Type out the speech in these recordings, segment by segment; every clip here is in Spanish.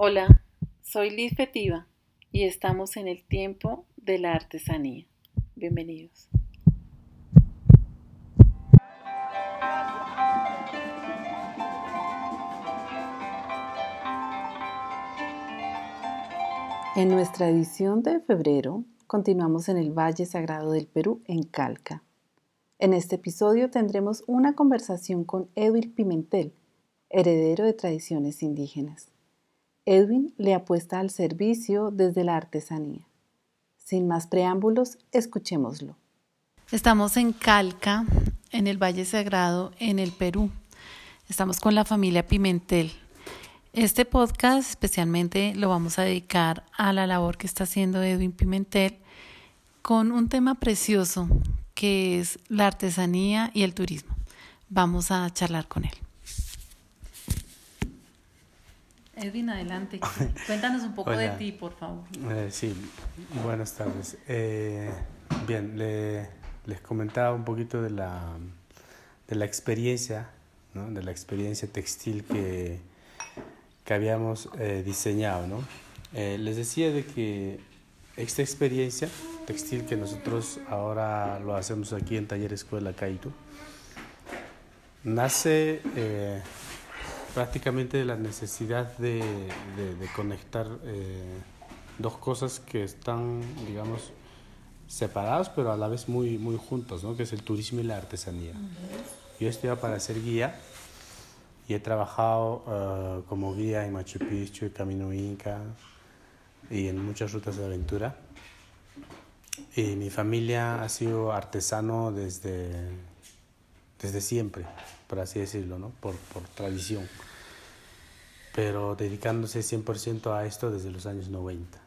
Hola, soy Liz Fetiva y estamos en el tiempo de la artesanía. Bienvenidos. En nuestra edición de febrero continuamos en el Valle Sagrado del Perú, en Calca. En este episodio tendremos una conversación con Edwin Pimentel, heredero de tradiciones indígenas. Edwin le apuesta al servicio desde la artesanía. Sin más preámbulos, escuchémoslo. Estamos en Calca, en el Valle Sagrado, en el Perú. Estamos con la familia Pimentel. Este podcast especialmente lo vamos a dedicar a la labor que está haciendo Edwin Pimentel con un tema precioso que es la artesanía y el turismo. Vamos a charlar con él. Edwin, adelante. Cuéntanos un poco de ti, por favor. Eh, sí, buenas tardes. Eh, bien, les comentaba un poquito de la, de la experiencia, ¿no? de la experiencia textil que, que habíamos eh, diseñado. ¿no? les decía de que esta experiencia textil que nosotros ahora lo hacemos aquí en Taller Escuela Caito, nace prácticamente la necesidad de, de, conectar eh, dos cosas que están, digamos, separadas, pero a la vez muy, muy juntos, ¿no? que es el turismo y la artesanía. Yo estoy para ser guía y he trabajado eh, como guía en Machu Picchu, en Camino Inca y en muchas rutas de aventura. Y mi familia ha sido artesano desde, desde siempre, por así decirlo, ¿no? por, por tradición pero dedicándose 100% a esto desde los años 90.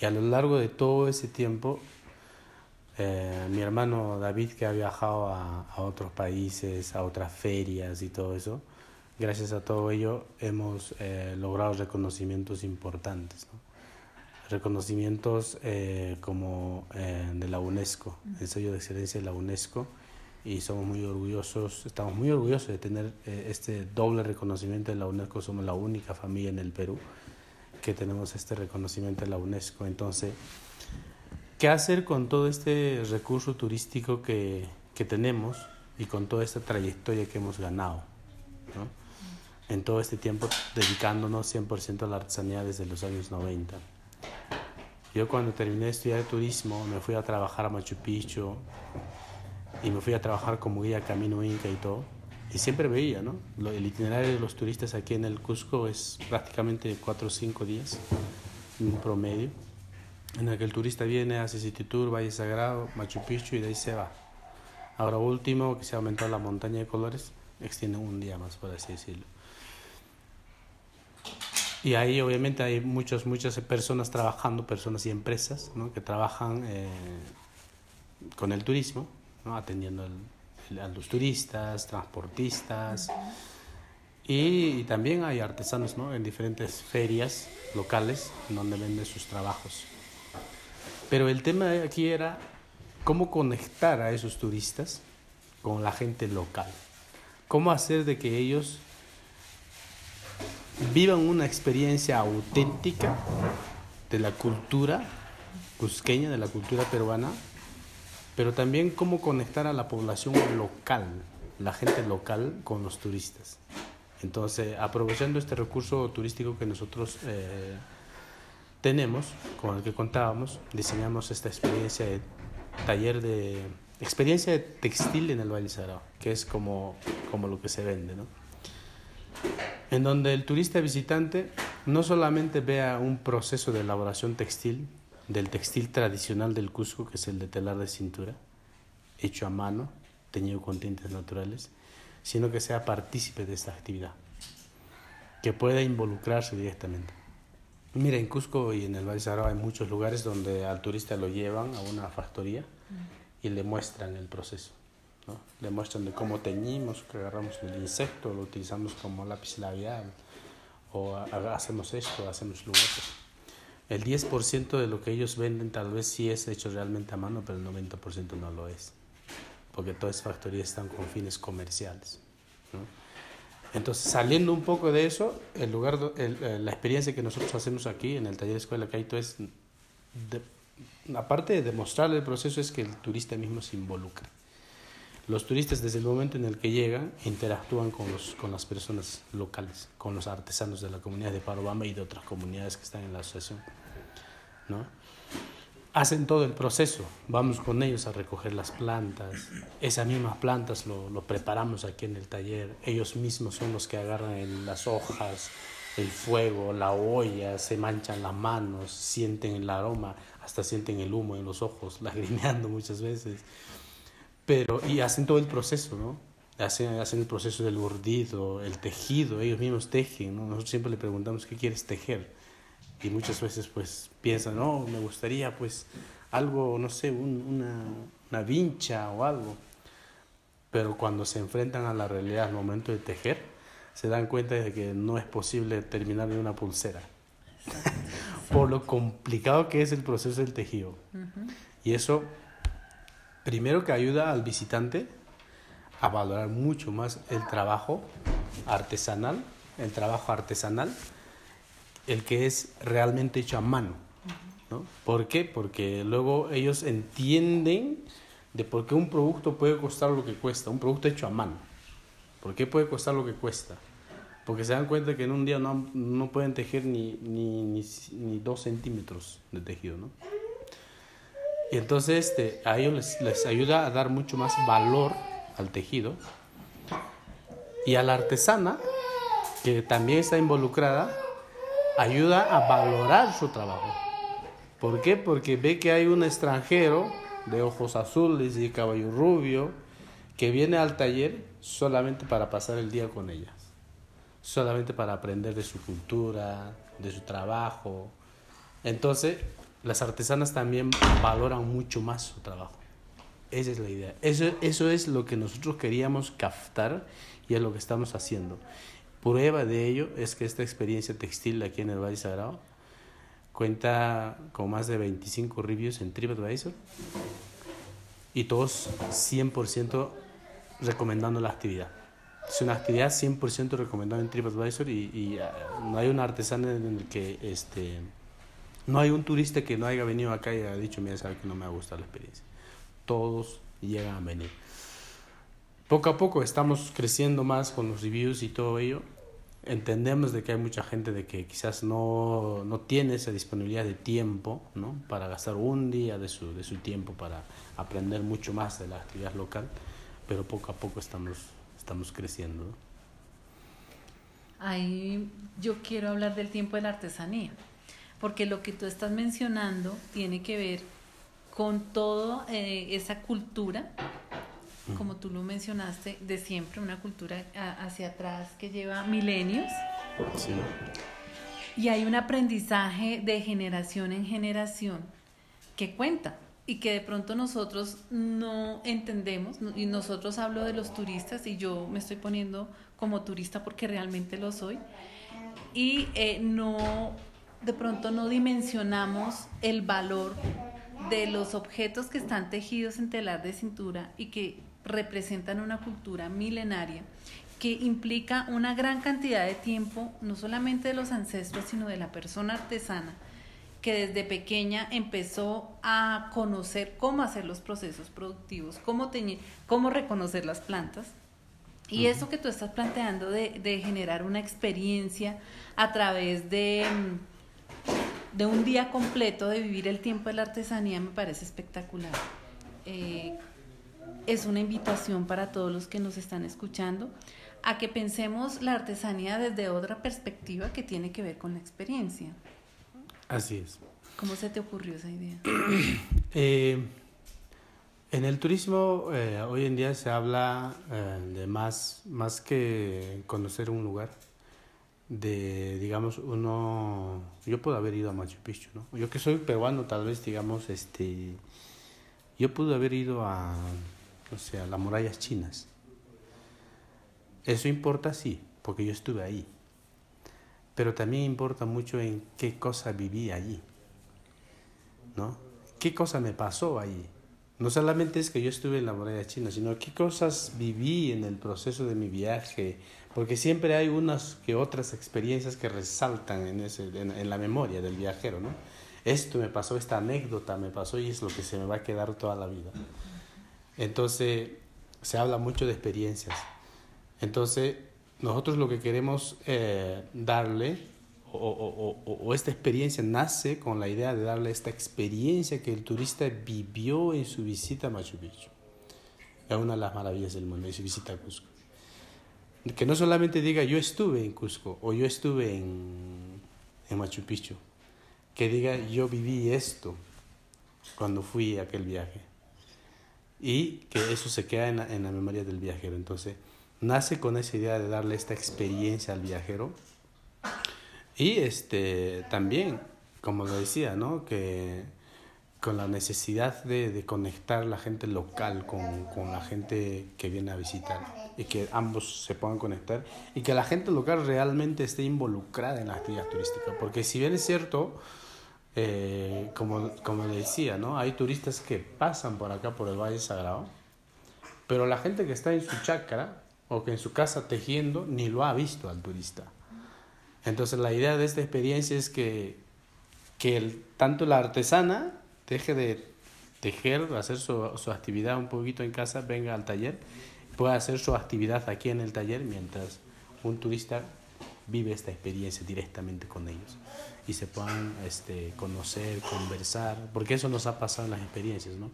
Y a lo largo de todo ese tiempo, eh, mi hermano David, que ha viajado a, a, otros países, a otras ferias y todo eso, gracias a todo ello hemos eh, logrado reconocimientos importantes. ¿no? Reconocimientos eh, como de la UNESCO, el sello de excelencia de la UNESCO, y somos muy orgullosos, estamos muy orgullosos de tener eh, este doble reconocimiento de la UNESCO. Somos la única familia en el Perú que tenemos este reconocimiento de la UNESCO. Entonces, ¿qué hacer con todo este recurso turístico que, que tenemos y con toda esta trayectoria que hemos ganado? ¿no? En todo este tiempo dedicándonos 100% a la artesanía desde los años 90. Yo cuando terminé de estudiar turismo me fui a trabajar a Machu Picchu, y me fui a trabajar como guía Camino Inca y todo. Y siempre veía, ¿no? El itinerario de los turistas aquí en el Cusco es prácticamente cuatro o cinco días, en promedio, en el que el turista viene, hace City Tour, Valle Sagrado, Machu Picchu y de ahí se va. Ahora último, que se ha aumentado la montaña de colores, extiende un día más, por así decirlo. Y ahí obviamente hay muchas, muchas personas trabajando, personas y empresas, ¿no? que trabajan eh, con el turismo atendiendo a los turistas, transportistas. Y, también hay artesanos ¿no? en diferentes ferias locales donde venden sus trabajos. Pero el tema aquí era cómo conectar a esos turistas con la gente local. Cómo hacer de que ellos vivan una experiencia auténtica de la cultura cusqueña, de la cultura peruana, pero también cómo conectar a la población local, la gente local con los turistas. Entonces, aprovechando este recurso turístico que nosotros eh, tenemos, con el que contábamos, diseñamos esta experiencia de taller de experiencia de textil en el Valle Sagrado, que es como, como lo que se vende, ¿no? En donde el turista visitante no solamente vea un proceso de elaboración textil, del textil tradicional del Cusco, que es el de telar de cintura, hecho a mano, teñido con tintes naturales, sino que sea partícipe de esta actividad, que pueda involucrarse directamente. Mira, en Cusco y en el Valle Sagrado hay muchos lugares donde al turista lo llevan a una factoría y le muestran el proceso. ¿no? Le muestran de cómo teñimos, que agarramos el insecto, lo utilizamos como lápiz labial, o hacemos esto, hacemos lo otro. El 10% de lo que ellos venden tal vez sí es hecho realmente a mano, pero el 90% no lo es, porque todas las factorías están con fines comerciales. Entonces, saliendo un poco de eso, el lugar, el, la experiencia que nosotros hacemos aquí en el taller de Escuela Caito es, de, aparte de demostrar el proceso, es que el turista mismo se involucra. Los turistas desde el momento en el que llegan interactúan con, los, con las personas locales, con los artesanos de la comunidad de Parobamba y de otras comunidades que están en la asociación. ¿no? hacen todo el proceso. Vamos con ellos a recoger las plantas. Esas mismas plantas lo, lo, preparamos aquí en el taller. Ellos mismos son los que agarran las hojas, el fuego, la olla, se manchan las manos, sienten el aroma, hasta sienten el humo en los ojos, lagrimeando muchas veces. Pero, y hacen todo el proceso, ¿no? Hacen, hacen el proceso del urdido, el tejido, ellos mismos tejen, ¿no? Nosotros siempre le preguntamos, ¿qué quieres tejer? y muchas veces pues piensan, no, me gustaría pues algo, no sé, una, una vincha o algo. Pero cuando se enfrentan a la realidad al momento de tejer, se dan cuenta de que no es posible terminar en una pulsera. Por lo complicado que es el proceso del tejido. Y eso, primero que ayuda al visitante a valorar mucho más el trabajo artesanal, el trabajo artesanal, el que es realmente hecho a mano. ¿no? ¿Por qué? Porque luego ellos entienden de por qué un producto puede costar lo que cuesta, un producto hecho a mano. ¿Por qué puede costar lo que cuesta? Porque se dan cuenta que en un día no, no pueden tejer ni, ni, ni, dos centímetros de tejido. ¿no? Y entonces este, a ellos les, les ayuda a dar mucho más valor al tejido. Y a la artesana, que también está involucrada, ayuda a valorar su trabajo. ¿Por qué? Porque ve que hay un extranjero de ojos azules y caballo rubio que viene al taller solamente para pasar el día con ellas, solamente para aprender de su cultura, de su trabajo. Entonces, las artesanas también valoran mucho más su trabajo. Esa es la idea. Eso, eso es lo que nosotros queríamos captar y es lo que estamos haciendo. Prueba de ello es que esta experiencia textil aquí en el Valle Sagrado cuenta con más de 25 reviews en TripAdvisor y todos 100% recomendando la actividad. Es una actividad 100% recomendada en TripAdvisor y, uh, no hay un artesano en el que este, no hay un turista que no haya venido acá y haya dicho, mira, sabe que no me ha gustado la experiencia. Todos llegan a venir. Poco a poco estamos creciendo más con los reviews y todo ello entendemos de que hay mucha gente de que quizás no, no tiene esa disponibilidad de tiempo ¿no? para gastar un día de su, de su tiempo para aprender mucho más de la actividad local, pero poco a poco estamos, estamos creciendo. Ahí yo quiero hablar del tiempo de la artesanía, porque lo que tú estás mencionando tiene que ver con toda eh, esa cultura como tú lo mencionaste, de siempre, una cultura hacia atrás que lleva milenios. Sí. Y hay un aprendizaje de generación en generación que cuenta y que de pronto nosotros no entendemos, y nosotros hablo de los turistas y yo me estoy poniendo como turista porque realmente lo soy, y eh, no, de pronto no dimensionamos el valor de los objetos que están tejidos en telar de cintura y que representan una cultura milenaria que implica una gran cantidad de tiempo, no solamente de los ancestros, sino de la persona artesana, que desde pequeña empezó a conocer cómo hacer los procesos productivos, cómo, teñir, cómo reconocer las plantas. Y eso que tú estás planteando de, de, generar una experiencia a través de, de un día completo, de vivir el tiempo de la artesanía, me parece espectacular. Eh, es una invitación para todos los que nos están escuchando a que pensemos la artesanía desde otra perspectiva que tiene que ver con la experiencia. Así es. ¿Cómo se te ocurrió esa idea? Eh, en el turismo eh, hoy en día se habla eh, de más, más que conocer un lugar, de, digamos, uno, yo puedo haber ido a Machu Picchu, ¿no? Yo que soy peruano, tal vez, digamos, este, yo pude haber ido a o sea, las murallas chinas. Eso importa, sí, porque yo estuve ahí. Pero también importa mucho en qué cosa viví allí. ¿No? ¿Qué cosa me pasó allí? No solamente es que yo estuve en la muralla china, sino qué cosas viví en el proceso de mi viaje porque siempre hay unas que otras experiencias que resaltan en, ese, en, la memoria del viajero, ¿no? Esto me pasó, esta anécdota me pasó y es lo que se me va a quedar toda la vida. Entonces, se habla mucho de experiencias. Entonces, nosotros lo que queremos eh, darle, o, o, o, esta experiencia nace con la idea de darle esta experiencia que el turista vivió en su visita a Machu Picchu. Es una de las maravillas del mundo, en su visita a Cusco que no solamente diga yo estuve en Cusco o yo estuve en, en Machu Picchu, que diga yo viví esto cuando fui a aquel viaje y que eso se queda en la, en la memoria del viajero. Entonces, nace con esa idea de darle esta experiencia al viajero y este también, como lo decía, ¿no? que con la necesidad de, de conectar la gente local con, con, la gente que viene a visitar y que ambos se puedan conectar y que la gente local realmente esté involucrada en las actividades turísticas. Porque si bien es cierto, eh, como, como decía, ¿no? hay turistas que pasan por acá, por el Valle Sagrado, pero la gente que está en su chacra o que en su casa tejiendo ni lo ha visto al turista. Entonces la idea de esta experiencia es que, que tanto la artesana deje de tejer, hacer su, su, actividad un poquito en casa, venga al taller, pueda hacer su actividad aquí en el taller mientras un turista vive esta experiencia directamente con ellos y se puedan este, conocer, conversar, porque eso nos ha pasado en las experiencias, ¿no?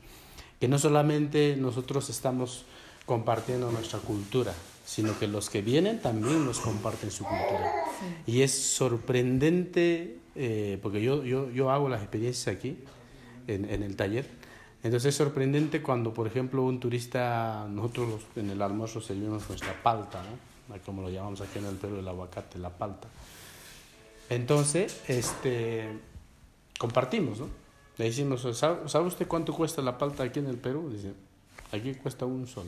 Que no solamente nosotros estamos compartiendo nuestra cultura, sino que los que vienen también nos comparten su cultura. Y es sorprendente, eh, porque yo, yo, yo hago las experiencias aquí, en, en el taller. Entonces es sorprendente cuando, por ejemplo, un turista, nosotros en el almuerzo servimos nuestra palta, ¿no? como lo llamamos aquí en el Perú, el aguacate, la palta. Entonces, este, compartimos, ¿no? Le decimos, ¿sabe usted cuánto cuesta la palta aquí en el Perú? Dice, aquí cuesta un sol.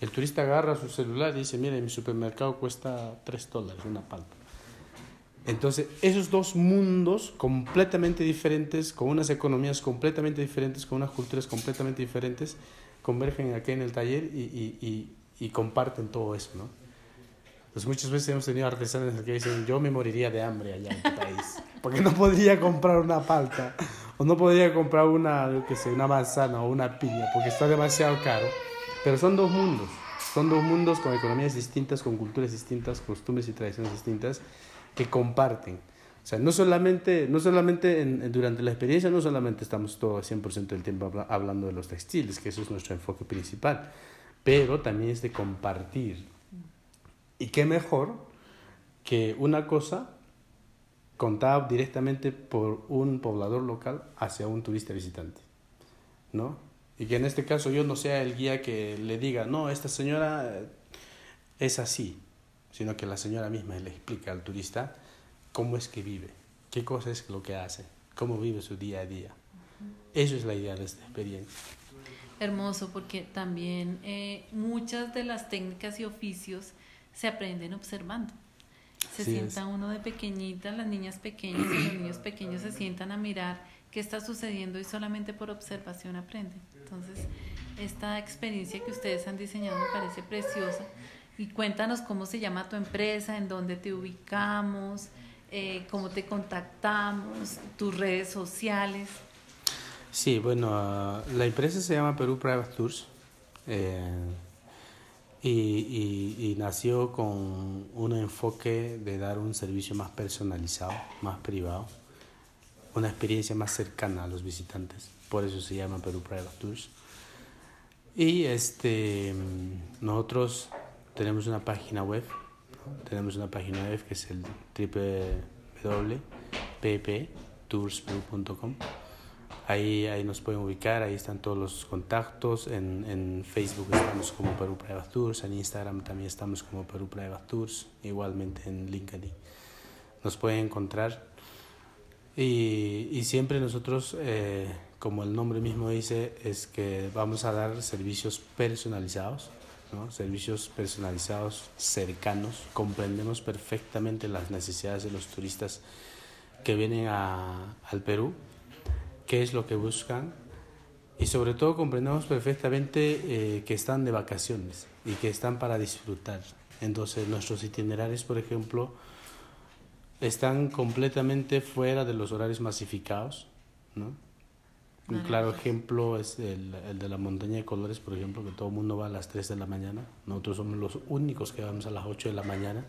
El turista agarra su celular y dice, mire, en mi supermercado cuesta tres dólares una palta. Entonces, esos dos mundos completamente diferentes, con unas economías completamente diferentes, con unas culturas completamente diferentes, convergen aquí en el taller y, y, y, comparten todo eso, ¿no? Pues muchas veces hemos tenido artesanos que dicen, yo me moriría de hambre allá en tu país, porque no podría comprar una palta, o no podría comprar una, qué sé, una manzana o una piña, porque está demasiado caro. Pero son dos mundos, son dos mundos con economías distintas, con culturas distintas, costumbres y tradiciones distintas, que comparten. O sea, no solamente, no solamente en, durante la experiencia, no solamente estamos todo 100% del tiempo hablando de los textiles, que eso es nuestro enfoque principal, pero también es de compartir. Y qué mejor que una cosa contada directamente por un poblador local hacia un turista visitante, ¿no? Y que en este caso yo no sea el guía que le diga, no, esta señora es así, sino que la señora misma le explica al turista cómo es que vive, qué cosa es lo que hace, cómo vive su día a día. Eso es la idea de esta experiencia. Hermoso, porque también eh, muchas de las técnicas y oficios se aprenden observando. Se sienta uno de pequeñita, las niñas pequeñas y los niños pequeños se sientan a mirar qué está sucediendo y solamente por observación aprenden. Entonces, esta experiencia que ustedes han diseñado me parece preciosa y cuéntanos cómo se llama tu empresa, en dónde te ubicamos, eh, cómo te contactamos, tus redes sociales. Sí, bueno, ah, la empresa se llama Perú Private Tours eh, y, y, y, nació con un enfoque de dar un servicio más personalizado, más privado, una experiencia más cercana a los visitantes. Por eso se llama Perú Private Tours. Y este, nosotros tenemos una página web, tenemos una página web que es el www.pptoursperu.com. Ahí, ahí nos pueden ubicar, ahí están todos los contactos. En, en Facebook estamos como Perú Private Tours, en Instagram también estamos como Perú Private Tours, igualmente en LinkedIn. Nos pueden encontrar. Y, y siempre nosotros, eh, como el nombre mismo dice, es que vamos a dar servicios personalizados servicios personalizados, cercanos, comprendemos perfectamente las necesidades de los turistas que vienen al Perú, qué es lo que buscan y sobre todo comprendemos perfectamente eh, que están de vacaciones y que están para disfrutar Entonces nuestros itinerarios, por ejemplo, están completamente fuera de los horarios masificados. ¿no? Un claro ejemplo es el, el, de la montaña de colores, por ejemplo, que todo el mundo va a las 3 de la mañana. Nosotros somos los únicos que vamos a las 8 de la mañana.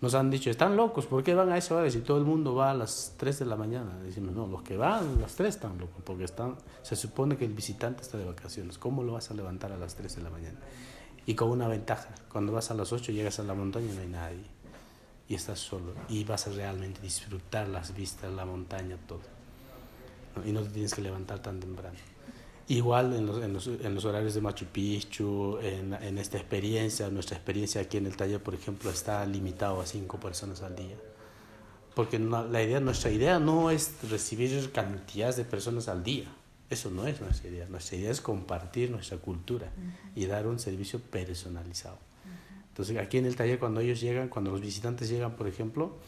Nos han dicho, están locos, ¿por qué van a esa hora si todo el mundo va a las 3 de la mañana? Decimos, no, los que van a las 3 están locos, porque están, se supone que el visitante está de vacaciones. ¿Cómo lo vas a levantar a las 3 de la mañana? Y con una ventaja, cuando vas a las 8 llegas a la montaña y no hay nadie. Y estás solo. Y vas a realmente disfrutar las vistas, la montaña, todo. Y no te tienes que levantar tan temprano. Igual en los, en los, en los horarios de Machu Picchu, en, en, esta experiencia, nuestra experiencia aquí en el taller, por ejemplo, está limitado a cinco personas al día. Porque no, la idea, nuestra idea no es recibir cantidades de personas al día. Eso no es nuestra idea. Nuestra idea es compartir nuestra cultura y dar un servicio personalizado. Entonces, aquí en el taller, cuando ellos llegan, cuando los visitantes llegan, por ejemplo,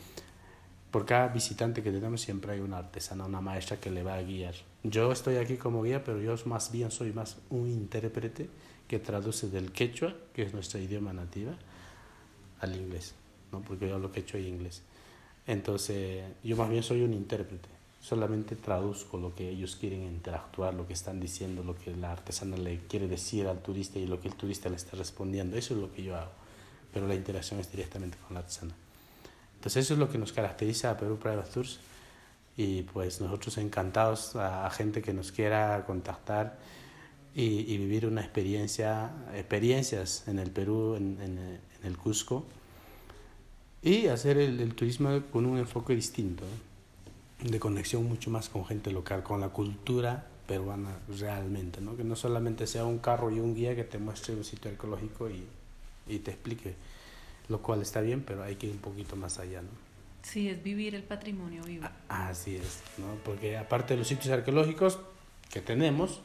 por cada visitante que tenemos siempre hay una artesana, una maestra que le va a guiar. Yo estoy aquí como guía, pero yo más bien soy más un intérprete que traduce del quechua, que es nuestro idioma nativa, al inglés, ¿no? porque yo hablo quechua y inglés. Entonces, yo más bien soy un intérprete, solamente traduzco lo que ellos quieren interactuar, lo que están diciendo, lo que la artesana le quiere decir al turista y lo que el turista le está respondiendo. Eso es lo que yo hago, pero la interacción es directamente con la artesana. Entonces eso es lo que nos caracteriza a Perú Private Tours. Y pues nosotros encantados a, gente que nos quiera contactar y, vivir una experiencia, experiencias en el Perú, en, el Cusco. Y hacer el, turismo con un enfoque distinto, de conexión mucho más con gente local, con la cultura peruana realmente, ¿no? que no solamente sea un carro y un guía que te muestre un sitio arqueológico y te explique lo cual está bien, pero hay que ir un poquito más allá, ¿no? Sí, es vivir el patrimonio vivo. Ah, así es, ¿no? Porque aparte de los sitios arqueológicos que tenemos,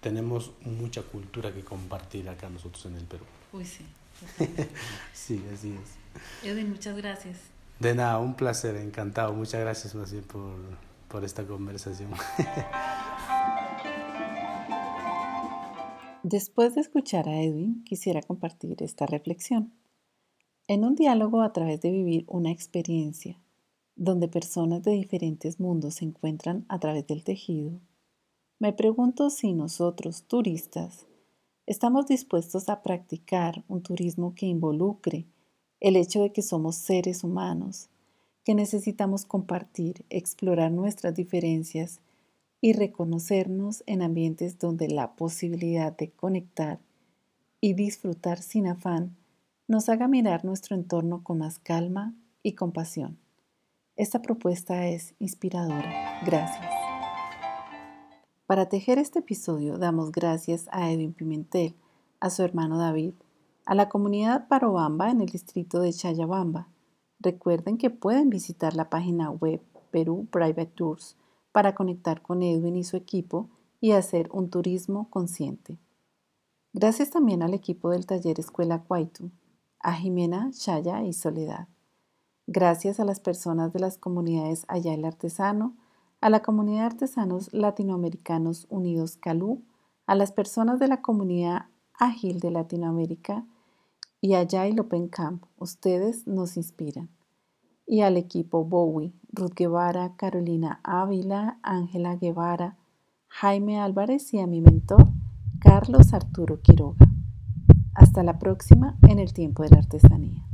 tenemos mucha cultura que compartir acá nosotros en el Perú. Uy, sí. sí, así es. Edwin, muchas gracias. De nada, un placer, encantado. Muchas gracias más bien por, por esta conversación. Después de escuchar a Edwin, quisiera compartir esta reflexión. En un diálogo a través de vivir una experiencia, donde personas de diferentes mundos se encuentran a través del tejido, me pregunto si nosotros, turistas, estamos dispuestos a practicar un turismo que involucre el hecho de que somos seres humanos, que necesitamos compartir, explorar nuestras diferencias y reconocernos en ambientes donde la posibilidad de conectar y disfrutar sin afán nos haga mirar nuestro entorno con más calma y compasión. Esta propuesta es inspiradora. Gracias. Para tejer este episodio damos gracias a Edwin Pimentel, a su hermano David, a la comunidad Parobamba en el distrito de Chayabamba. Recuerden que pueden visitar la página web Perú Private Tours para conectar con Edwin y su equipo y hacer un turismo consciente. Gracias también al equipo del taller Escuela Cuaitu, a Jimena, Chaya y Soledad. Gracias a las personas de las comunidades Allá el Artesano, a la comunidad de artesanos latinoamericanos unidos Calú, a las personas de la comunidad Ágil de Latinoamérica y a Yay Open Camp. Ustedes nos inspiran. Y al equipo Bowie, Ruth Guevara, Carolina Ávila, Ángela Guevara, Jaime Álvarez y a mi mentor, Carlos Arturo Quiroga. Hasta la próxima en el tiempo de la artesanía.